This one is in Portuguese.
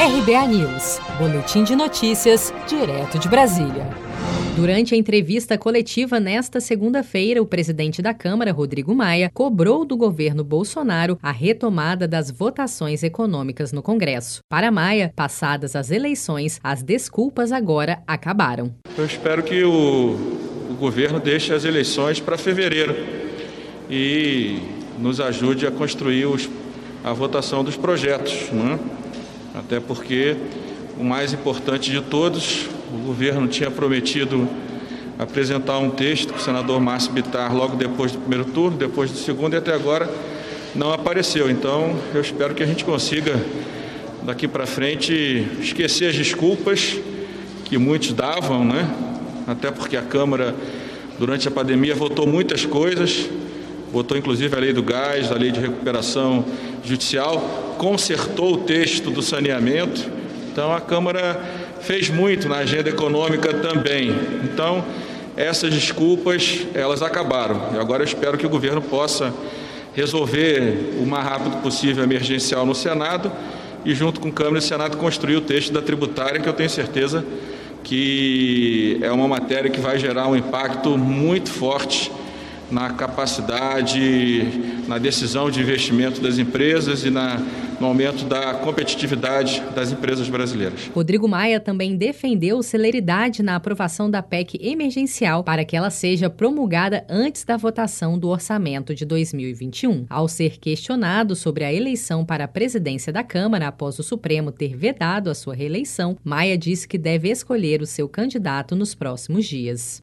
RBA News, Boletim de Notícias, direto de Brasília. Durante a entrevista coletiva nesta segunda-feira, o presidente da Câmara, Rodrigo Maia, cobrou do governo Bolsonaro a retomada das votações econômicas no Congresso. Para Maia, passadas as eleições, as desculpas agora acabaram. Eu espero que o, o governo deixe as eleições para fevereiro e nos ajude a construir os, a votação dos projetos. Não é? Até porque o mais importante de todos, o governo tinha prometido apresentar um texto com o senador Márcio Bitar logo depois do primeiro turno, depois do segundo e até agora não apareceu. Então, eu espero que a gente consiga daqui para frente esquecer as desculpas que muitos davam, né? Até porque a Câmara durante a pandemia votou muitas coisas, votou inclusive a lei do gás, a lei de recuperação judicial, consertou o texto do saneamento. Então a Câmara fez muito na agenda econômica também. Então essas desculpas elas acabaram. E agora eu espero que o governo possa resolver o mais rápido possível a emergencial no Senado e junto com Câmara e Senado construir o texto da tributária que eu tenho certeza que é uma matéria que vai gerar um impacto muito forte na capacidade, na decisão de investimento das empresas e na, no aumento da competitividade das empresas brasileiras. Rodrigo Maia também defendeu celeridade na aprovação da PEC emergencial para que ela seja promulgada antes da votação do orçamento de 2021. Ao ser questionado sobre a eleição para a presidência da Câmara após o Supremo ter vedado a sua reeleição, Maia disse que deve escolher o seu candidato nos próximos dias.